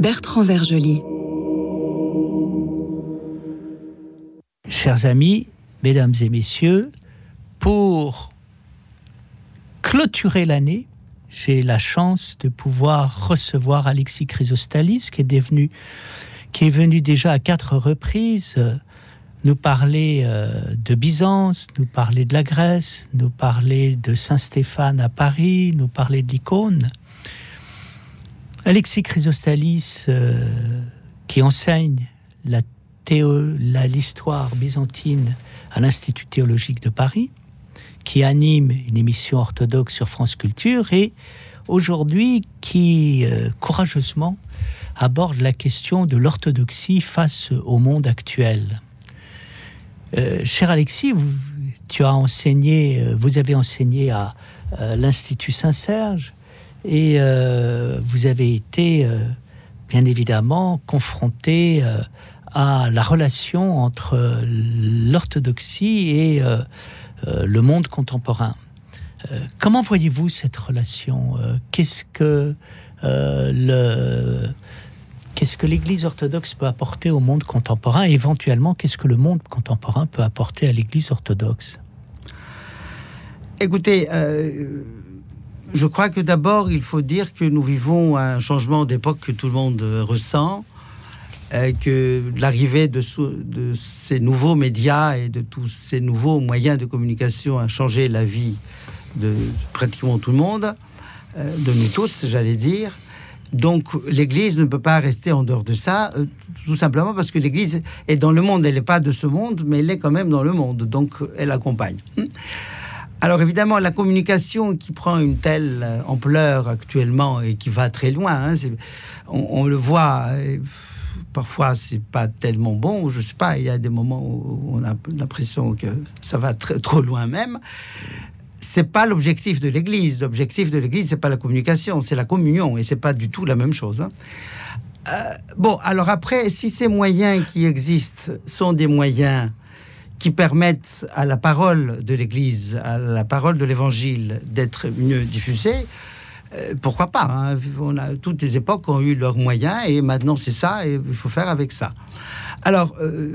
Bertrand Vergely. Chers amis, mesdames et messieurs, pour clôturer l'année, j'ai la chance de pouvoir recevoir Alexis Chrysostalis, qui est qui est venu déjà à quatre reprises euh, nous parler euh, de Byzance, nous parler de la Grèce, nous parler de Saint-Stéphane à Paris, nous parler de l'icône. Alexis Chrysostalis, euh, qui enseigne l'histoire byzantine à l'Institut théologique de Paris, qui anime une émission orthodoxe sur France Culture et aujourd'hui qui euh, courageusement aborde la question de l'orthodoxie face au monde actuel. Euh, cher Alexis, vous, tu as enseigné, vous avez enseigné à l'Institut Saint-Serge et vous avez été bien évidemment confronté à la relation entre l'orthodoxie et euh, le monde contemporain. Euh, comment voyez-vous cette relation euh, Qu'est-ce que l'Église orthodoxe peut apporter au monde contemporain? Éventuellement qu'est-ce que le monde contemporain peut apporter à l'Église orthodoxe? Écoutez, je crois que d'abord il faut dire que nous vivons un changement d'époque que tout le monde ressent. Euh, que l'arrivée de, ces nouveaux médias et de tous ces nouveaux moyens de communication a changé la vie de pratiquement tout le monde, euh, de nous tous, j'allais dire. Donc l'Église ne peut pas rester en dehors de ça, euh, tout simplement parce que l'Église est dans le monde. Elle n'est pas de ce monde, mais elle est quand même dans le monde. Donc elle accompagne. Alors évidemment, la communication qui prend une telle ampleur actuellement et qui va très loin, hein, on, le voit parfois c'est pas tellement bon, je sais pas, il y a des moments où on a l'impression que ça va très, trop loin même. C'est pas l'objectif de l'Église. L'objectif de l'Église, c'est pas la communication, c'est la communion, et c'est pas du tout la même chose. Hein. Euh, bon, alors après, si ces moyens qui existent sont des moyens qui permettent à la parole de l'Église, à la parole de l'Évangile d'être mieux diffusée, euh, pourquoi pas hein. on a, Toutes les époques ont eu leurs moyens et maintenant c'est ça et il faut faire avec ça. Alors, euh,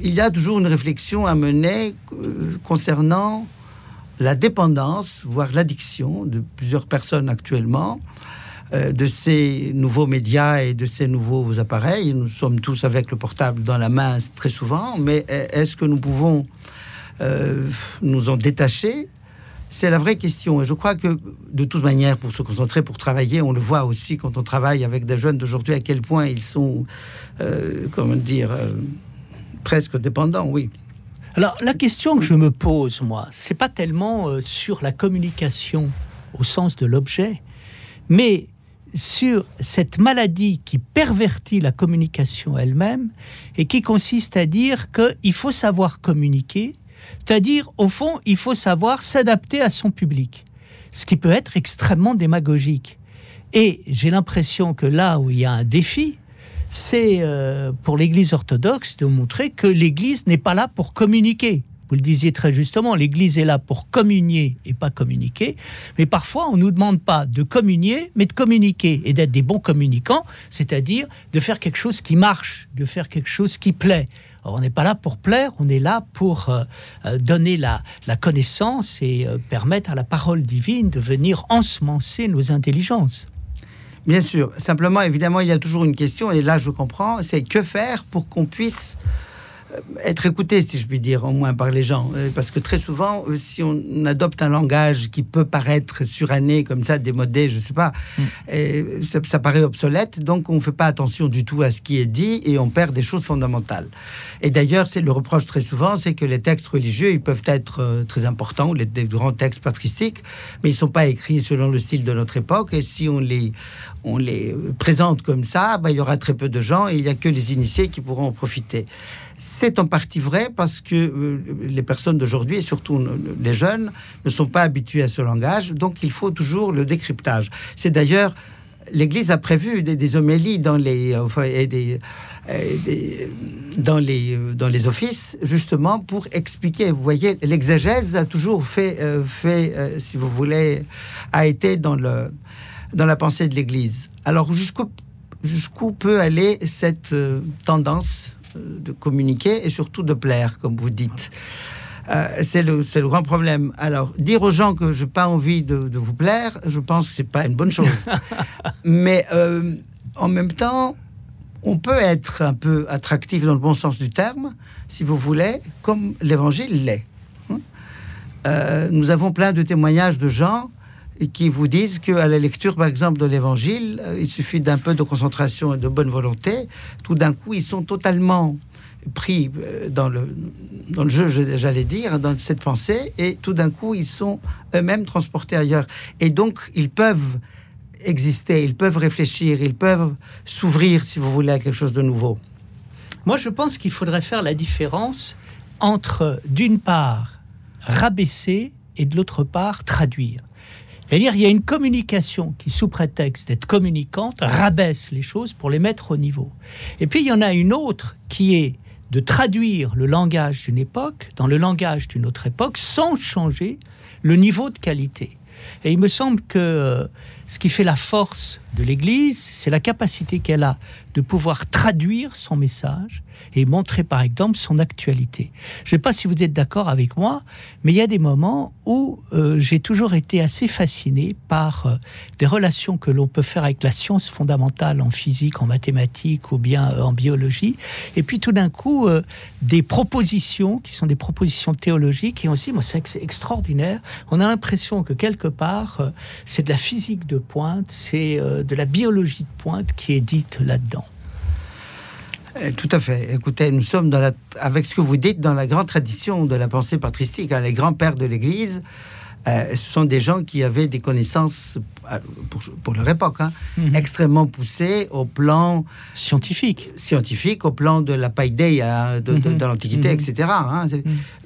il y a toujours une réflexion à mener euh, concernant la dépendance, voire l'addiction de plusieurs personnes actuellement de ces nouveaux médias et de ces nouveaux appareils. Nous sommes tous avec le portable dans la main très souvent, mais est-ce que nous pouvons nous en détacher? C'est la vraie question. Et je crois que, de toute manière, pour se concentrer, pour travailler, on le voit aussi quand on travaille avec des jeunes d'aujourd'hui, à quel point ils sont, euh, comment dire, euh, presque dépendants, oui. Alors, la question que je me pose, moi, c'est pas tellement euh, sur la communication au sens de l'objet, mais sur cette maladie qui pervertit la communication elle-même et qui consiste à dire qu'il faut savoir communiquer, c'est-à-dire, au fond, il faut savoir s'adapter à son public, ce qui peut être extrêmement démagogique. Et j'ai l'impression que là où il y a un défi, c'est euh, pour l'Église orthodoxe de montrer que l'Église n'est pas là pour communiquer. Vous le disiez très justement, l'Église est là pour communier et pas communiquer. Mais parfois, on ne nous demande pas de communier, mais de communiquer et d'être des bons communicants, c'est-à-dire de faire quelque chose qui marche, de faire quelque chose qui plaît on n'est pas là pour plaire, on est là pour euh, euh, donner la, connaissance et euh, permettre à la parole divine de venir ensemencer nos intelligences. Bien sûr. Simplement, évidemment, il y a toujours une question, et là je comprends, c'est que faire pour qu'on puisse être écouté, si je puis dire, au moins par les gens. Euh, parce que très souvent, euh, si on adopte un langage qui peut paraître suranné, comme ça, démodé, je sais pas, mm. et ça, paraît obsolète, donc on ne fait pas attention du tout à ce qui est dit et on perd des choses fondamentales. Et d'ailleurs, c'est le reproche très souvent, c'est que les textes religieux, ils peuvent être très importants, les, grands textes patristiques, mais ils ne sont pas écrits selon le style de notre époque. Et si on les, on les présente comme ça, bah, il y aura très peu de gens et il n'y a que les initiés qui pourront en profiter. C'est en partie vrai parce que euh, les personnes d'aujourd'hui, et surtout les jeunes, ne sont pas habitués à ce langage, donc il faut toujours le décryptage. C'est d'ailleurs, l'Église a prévu des, homélies dans les, et des, dans, les, dans les offices, justement pour expliquer. Vous voyez, l'exégèse a toujours fait, euh, fait euh, si vous voulez, a été dans le dans la pensée de l'Église. Alors jusqu'où jusqu'où peut aller cette euh, tendance euh, de communiquer et surtout de plaire, comme vous dites euh, c'est le, le, grand problème. Alors, dire aux gens que je n'ai pas envie de, vous plaire, je pense que ce n'est pas une bonne chose. Mais en même temps, on peut être un peu attractif dans le bon sens du terme, si vous voulez, comme l'Évangile l'est. Hein? nous avons plein de témoignages de gens qui vous disent qu'à la lecture, par exemple, de l'Évangile, euh, il suffit d'un peu de concentration et de bonne volonté. Tout d'un coup, ils sont totalement pris euh, dans le, dans le jeu, j'allais dire, dans cette pensée, et tout d'un coup, ils sont eux-mêmes transportés ailleurs. Et donc, ils peuvent exister, ils peuvent réfléchir, ils peuvent s'ouvrir, si vous voulez, à quelque chose de nouveau. Moi, je pense qu'il faudrait faire la différence entre, d'une part, rabaisser et de l'autre part, traduire. C'est-à-dire, il y a une communication qui, sous prétexte d'être communicante, rabaisse les choses pour les mettre au niveau. Et puis, il y en a une autre qui est de traduire le langage d'une époque dans le langage d'une autre époque sans changer le niveau de qualité. Et il me semble que euh, ce qui fait la force de l'Église, c'est la capacité qu'elle a de pouvoir traduire son message et montrer par exemple son actualité. Je ne sais pas si vous êtes d'accord avec moi, mais il y a des moments où euh, j'ai toujours été assez fasciné par euh, des relations que l'on peut faire avec la science fondamentale en physique, en mathématiques ou bien euh, en biologie, et puis tout d'un coup des propositions qui sont des propositions théologiques et aussi, moi c'est extraordinaire, on a l'impression que quelque part c'est de la physique de pointe, c'est de la biologie de pointe qui est dite là-dedans. Eh, tout à fait. Écoutez, nous sommes dans la, avec ce que vous dites dans la grande tradition de la pensée patristique. Hein, les grands-pères de l'Église, euh, ce sont des gens qui avaient des connaissances euh, pour, leur époque, hein, mhm. extrêmement poussé au plan scientifique, scientifique, au plan de la paideia de, de, mhm. l'Antiquité, mhm. etc., hein,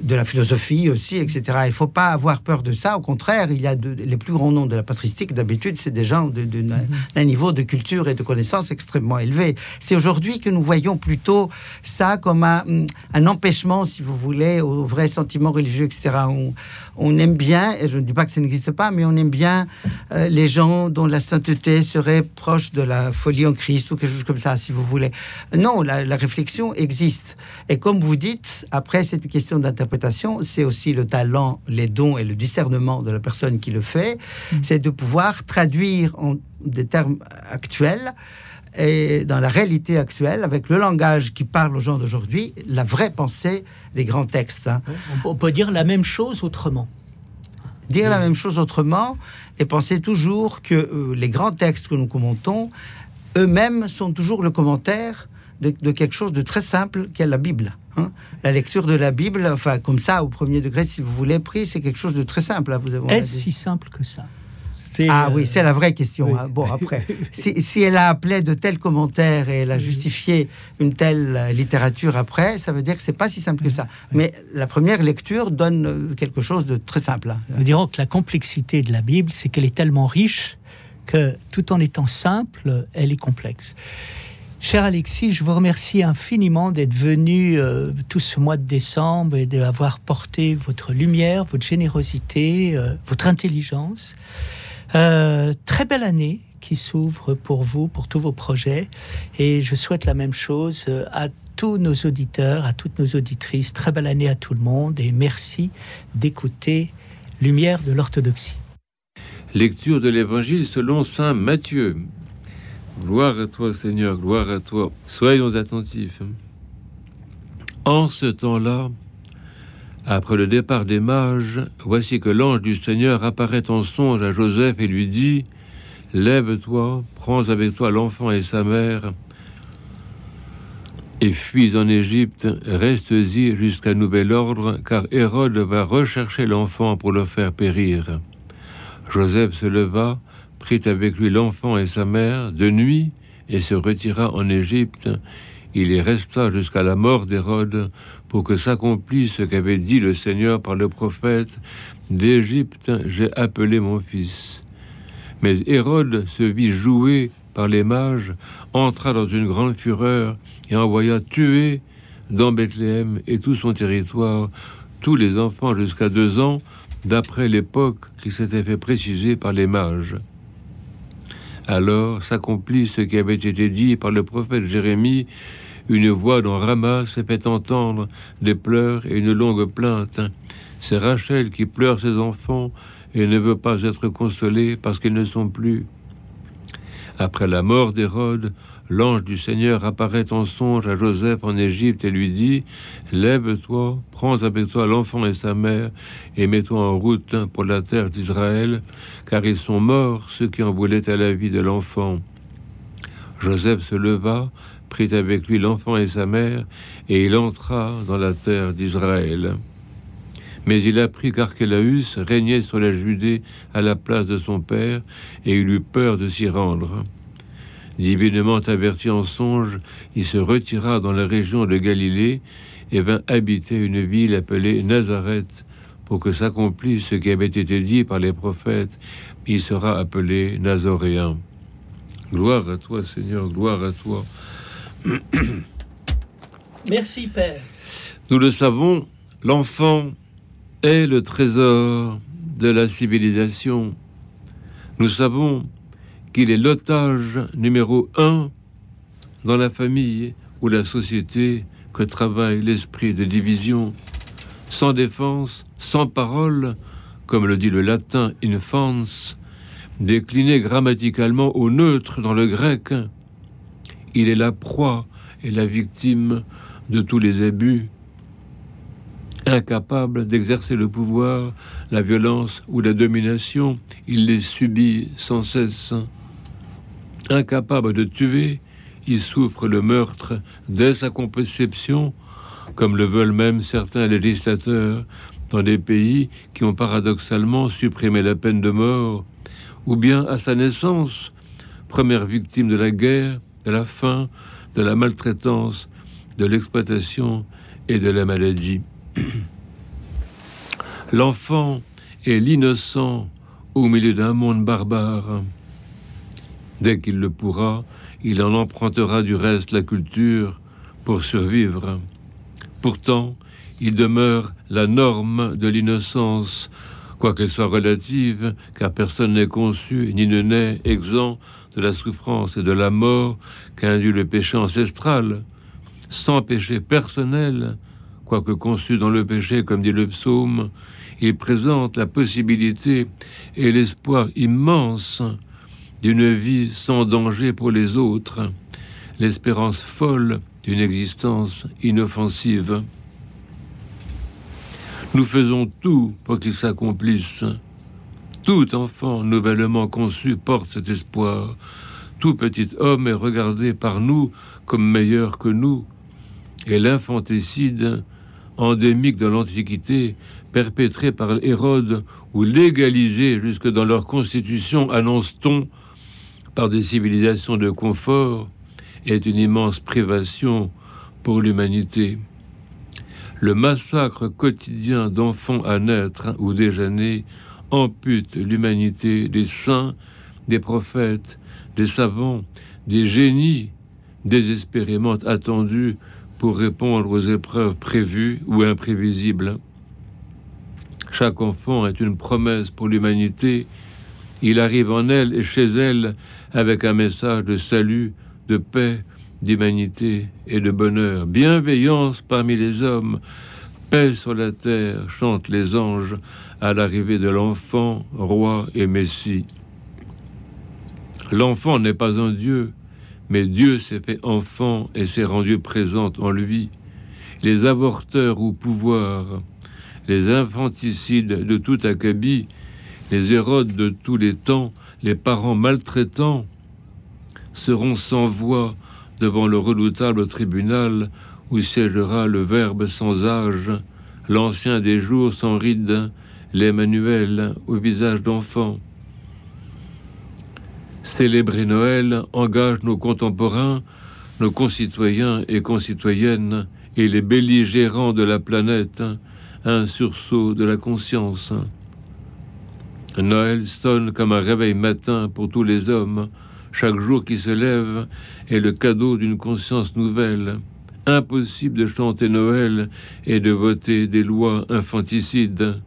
de la philosophie aussi, etc. Il ne faut pas avoir peur de ça. Au contraire, il y a les plus grands noms de la patristique, d'habitude, c'est des gens d'un niveau de culture et de connaissance extrêmement élevé. C'est aujourd'hui que nous voyons plutôt ça comme un, un, empêchement, si vous voulez, au vrai sentiment religieux, etc. On, on aime bien, et je ne dis pas que ça n'existe pas, mais on aime bien euh, les gens dont la sainteté serait proche de la folie en Christ ou quelque chose comme ça, si vous voulez. Non, la, réflexion existe. Et comme vous dites, après, c'est une question d'interprétation, c'est aussi le talent, les dons et le discernement de la personne qui le fait, mm. c'est de pouvoir traduire en des termes actuels et dans la réalité actuelle, avec le langage qui parle aux gens d'aujourd'hui, la vraie pensée des grands textes. Hein. On peut dire la même chose autrement. Dire la même chose autrement, et penser toujours que euh, les grands textes que nous commentons, eux-mêmes sont toujours le commentaire de, quelque chose de très simple qu'est la Bible. Hein. La lecture de la Bible, enfin comme ça, au premier degré, si vous voulez, pris, c'est quelque chose de très simple. Hein, vous Est-ce si simple que ça? Ah oui, c'est la vraie question. Hein. Bon, après, si, elle a appelé de tels commentaires et elle a justifié une telle littérature après, ça veut dire que c'est pas si simple que ça. Mais la première lecture donne euh, quelque chose de très simple. Hein. Nous dirons que la complexité de la Bible, c'est qu'elle est tellement riche que tout en étant simple, elle est complexe. Cher Alexis, je vous remercie infiniment d'être venu euh, tout ce mois de décembre et d'avoir porté votre lumière, votre générosité, euh, votre intelligence. Euh, très belle année qui s'ouvre pour vous, pour tous vos projets. Et je souhaite la même chose euh, à tous nos auditeurs, à toutes nos auditrices. Très belle année à tout le monde et merci d'écouter Lumière de l'orthodoxie. Lecture de l'Évangile selon Saint Matthieu. Gloire à toi Seigneur, gloire à toi. Soyons attentifs. En ce temps-là, après le départ des mages, voici que l'ange du Seigneur apparaît en songe à Joseph et lui dit Lève-toi, prends avec toi l'enfant et sa mère, et fuis en Égypte, reste-y jusqu'à nouvel ordre, car Hérode va rechercher l'enfant pour le faire périr. Joseph se leva, prit avec lui l'enfant et sa mère de nuit, et se retira en Égypte. Il y resta jusqu'à la mort d'Hérode, pour que s'accomplisse ce qu'avait dit le Seigneur par le prophète, D'Égypte j'ai appelé mon fils. Mais Hérode se vit jouer par les mages, entra dans une grande fureur et envoya tuer dans Bethléem et tout son territoire tous les enfants jusqu'à deux ans, d'après l'époque qui s'était fait préciser par les mages. Alors s'accomplit ce qui avait été dit par le prophète Jérémie, une voix dont Rama s'est fait entendre des pleurs et une longue plainte. C'est Rachel qui pleure ses enfants et ne veut pas être consolée parce qu'ils ne sont plus. Après la mort d'Hérode, l'ange du Seigneur apparaît en songe à Joseph en Égypte et lui dit Lève-toi, prends avec toi l'enfant et sa mère, et mets-toi en route pour la terre d'Israël, car ils sont morts ceux qui en voulaient à la vie de l'enfant. Joseph se leva, prit avec lui l'enfant et sa mère, et il entra dans la terre d'Israël. Mais il apprit qu'Archélaüs régnait sur la Judée à la place de son père, et il eut peur de s'y rendre. Divinement averti en songe, il se retira dans la région de Galilée et vint habiter une ville appelée Nazareth, pour que s'accomplisse ce qui avait été dit par les prophètes, il sera appelé Nazoréen. Gloire à toi, Seigneur, gloire à toi. Merci, Père. Nous le savons, l'enfant est le trésor de la civilisation. Nous savons qu'il est l'otage numéro un dans la famille ou la société que travaille l'esprit de division. Sans défense, sans parole, comme le dit le latin infans, décliné grammaticalement au neutre dans le grec, il est la proie et la victime de tous les abus, incapable d'exercer le pouvoir, la violence ou la domination, il les subit sans cesse. Incapable de tuer, il souffre le meurtre dès sa conception, comme le veulent même certains législateurs dans des pays qui ont paradoxalement supprimé la peine de mort, ou bien à sa naissance, première victime de la guerre, de la faim, de la maltraitance, de l'exploitation et de la maladie. L'enfant est l'innocent au milieu d'un monde barbare. Dès qu'il le pourra, il en empruntera du reste la culture pour survivre. Pourtant, il demeure la norme de l'innocence, quoiqu'elle soit relative, car personne n'est conçu ni ne naît exempt de la souffrance et de la mort qu'induit le péché ancestral. Sans péché personnel, quoique conçu dans le péché, comme dit le psaume, il présente la possibilité et l'espoir immense d'une vie sans danger pour les autres, l'espérance folle d'une existence inoffensive. Nous faisons tout pour qu'il s'accomplisse. Tout enfant nouvellement conçu porte cet espoir. Tout petit homme est regardé par nous comme meilleur que nous. Et l'infanticide, endémique de l'Antiquité, perpétré par Hérode ou légalisé jusque dans leur constitution, annonce-t-on, par des civilisations de confort, est une immense privation pour l'humanité. Le massacre quotidien d'enfants à naître ou déjà nés ampute l'humanité des saints, des prophètes, des savants, des génies désespérément attendus pour répondre aux épreuves prévues ou imprévisibles. Chaque enfant est une promesse pour l'humanité. Il arrive en elle et chez elle avec un message de salut, de paix, d'humanité et de bonheur. Bienveillance parmi les hommes, paix sur la terre, chantent les anges à l'arrivée de l'enfant, roi et messie. L'enfant n'est pas un Dieu, mais Dieu s'est fait enfant et s'est rendu présent en lui. Les avorteurs au pouvoir, les infanticides de tout acabit, les Hérodes de tous les temps, les parents maltraitants, seront sans voix devant le redoutable tribunal où siégera le Verbe sans âge, l'ancien des jours sans rides, l'Emmanuel au visage d'enfant. Célébrer Noël engage nos contemporains, nos concitoyens et concitoyennes et les belligérants de la planète un sursaut de la conscience. Noël sonne comme un réveil matin pour tous les hommes. Chaque jour qui se lève est le cadeau d'une conscience nouvelle. Impossible de chanter Noël et de voter des lois infanticides.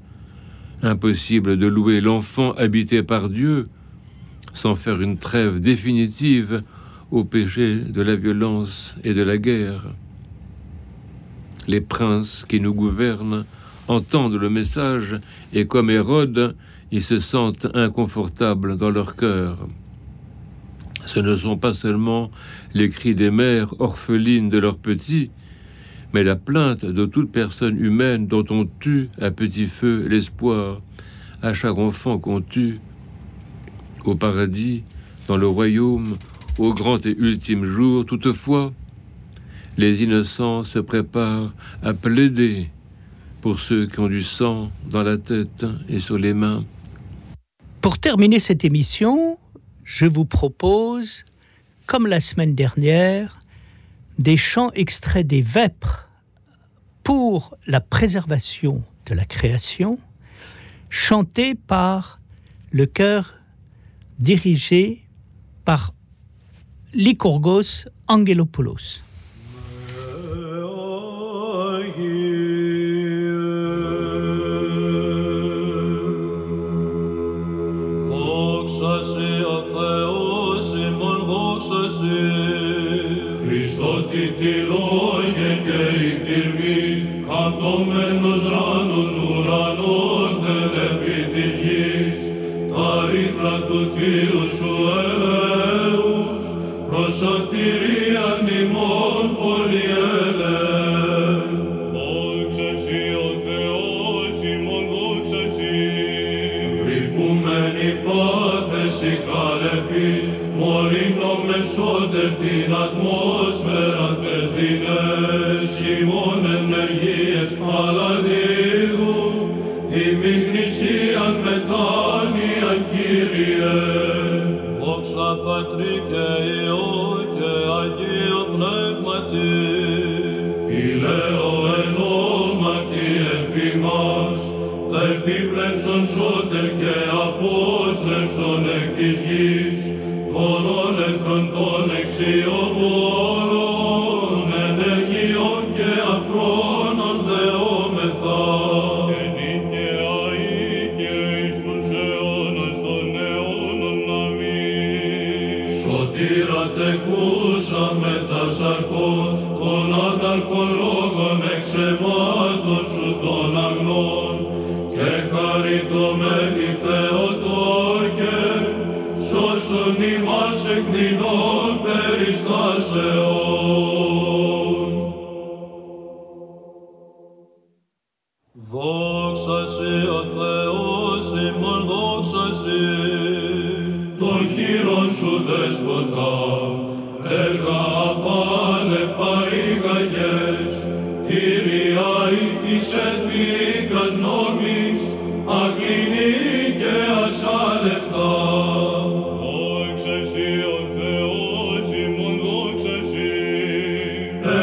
Impossible de louer l'enfant habité par Dieu sans faire une trêve définitive au péché de la violence et de la guerre. Les princes qui nous gouvernent entendent le message et comme Hérode, ils se sentent inconfortables dans leur cœur. Ce ne sont pas seulement les cris des mères orphelines de leurs petits, mais la plainte de toute personne humaine dont on tue à petit feu l'espoir, à chaque enfant qu'on tue, au paradis, dans le royaume, au grand et ultime jour, toutefois, les innocents se préparent à plaider pour ceux qui ont du sang dans la tête et sur les mains. Pour terminer cette émission, je vous propose, comme la semaine dernière, des chants extraits des Vêpres pour la préservation de la création, chantés par le chœur dirigé par Lycurgos Angelopoulos. Πάθεση χαλεπής, μολύνομεν σώτερ την ατμόσφαιρα τες δεινές, ημών ενεργίες αλαδίγου, ημιν γνησίαν μετάνοια Κύριε. Δόξα Πατρί και Υιό και Αγίο Πνεύματι, ηλέω επίπλεψον σώτερ και απόστρεψον εκ της γης, των όλεθρων των εξιοβόλων, εκλογές. Κύρια ή της εθνίκας νόμης, ακλινή και ασάλευτα. Δόξα εσύ ο Θεός ημών, δόξα εσύ.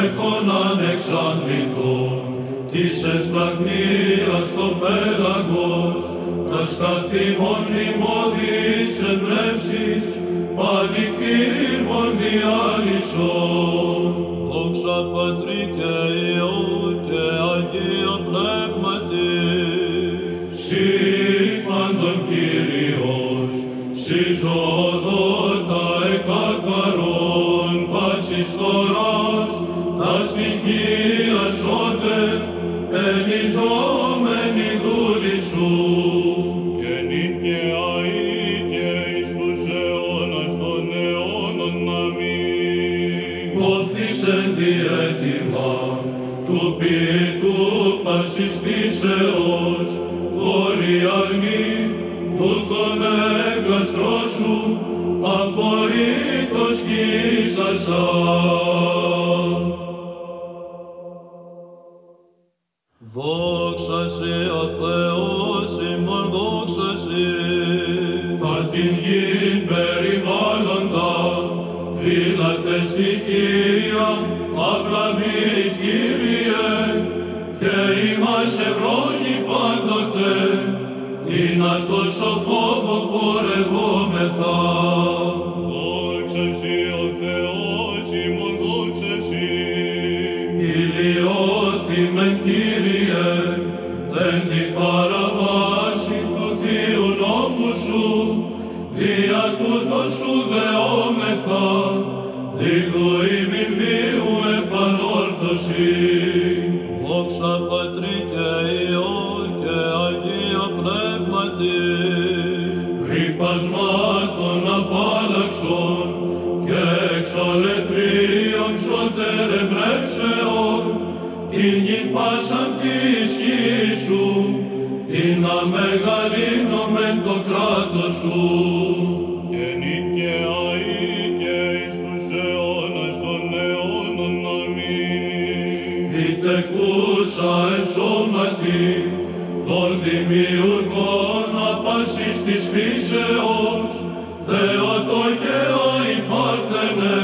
Έχων ανεξάντητων, της εσπλαγνίας το πέλαγος, τα σταθήμων λιμώδης εμπνεύσης, πανικήμων διάλυσος. Δόξα Πατρί και Υιό και Αγίο Πνεύματις. Συ πάντων Κύριος, συ ζωοδότα εκαθαρών πάσης θωράς, τα στοιχεία Οδύσσεως, Γοριαγνή, του τον έγκαστρός σου, απορρίτως κύσασα. Δόξα σε, ο Θεός ημών, δόξα σε. Τα την γη περιβάλλοντα, φύλατε στη χή, είμαστε ευλόγοι πάντοτε, είναι τόσο φόβο πορευόμεθα. Ρυπασμάτων απάλλαξον και εξολεθρίων σωτερε πνεύσεων, την γην πάσαν της γης σου, ή να μεγαλύνομεν το κράτος σου. και νικαιαή και εις τους αιώνας των αιώνων. Αμήν. Ητεκούσα εν σώματι των δημιουργών απάσης της φύσεως, Θεότο και αϊπάρθενε,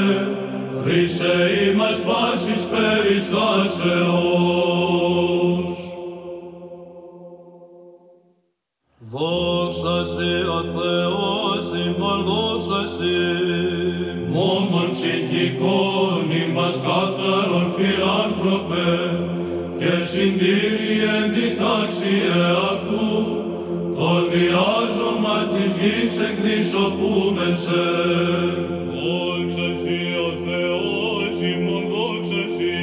ρίσε ημάς πάσης περιστάσεως. Δόξα Σοι ο Θεός ημών, δόξα Σοι. Μόμον ψυχικών ημάς καθαρόν φιλάνθρωπε και συντήρη εν τη τάξη εαυτού το διάζωμα της γης εκδισοπούμεν σε. Δόξα Σοι ο Θεός ημών, δόξα Σοι.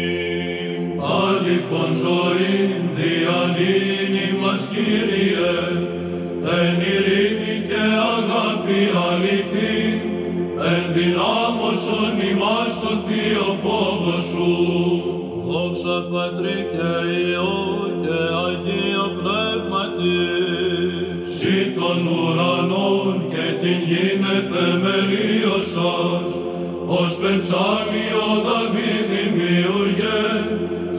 Άλυπον ζωήν διανύν ημάς Κύριε εν ειρήνη και αγάπη αληθή εν δυνάμωσον ημάς το Θείο φόβο σου. Δόξα Πατρί και Υιό και Αγία Πνεύματι. Συ των ουρανών και την γην εθεμελίωσας, ως πενψάλιο Δαβίδ δημιουργέ,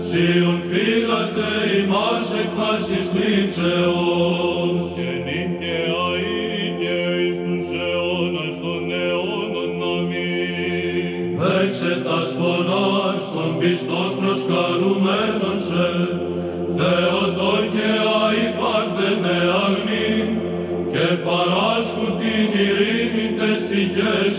Σύον φύλατε ημάς εκ πάσης λήψεως. και νυν και αεί και εις τους αιώνας των αιώνων. Αμήν. Δέξε τας φωνάς των πιστός προσκαλουμένων σε, Θεοτό και αϊπάρθενε αγνή, παράσχουν την ειρήνη τες ψυχές.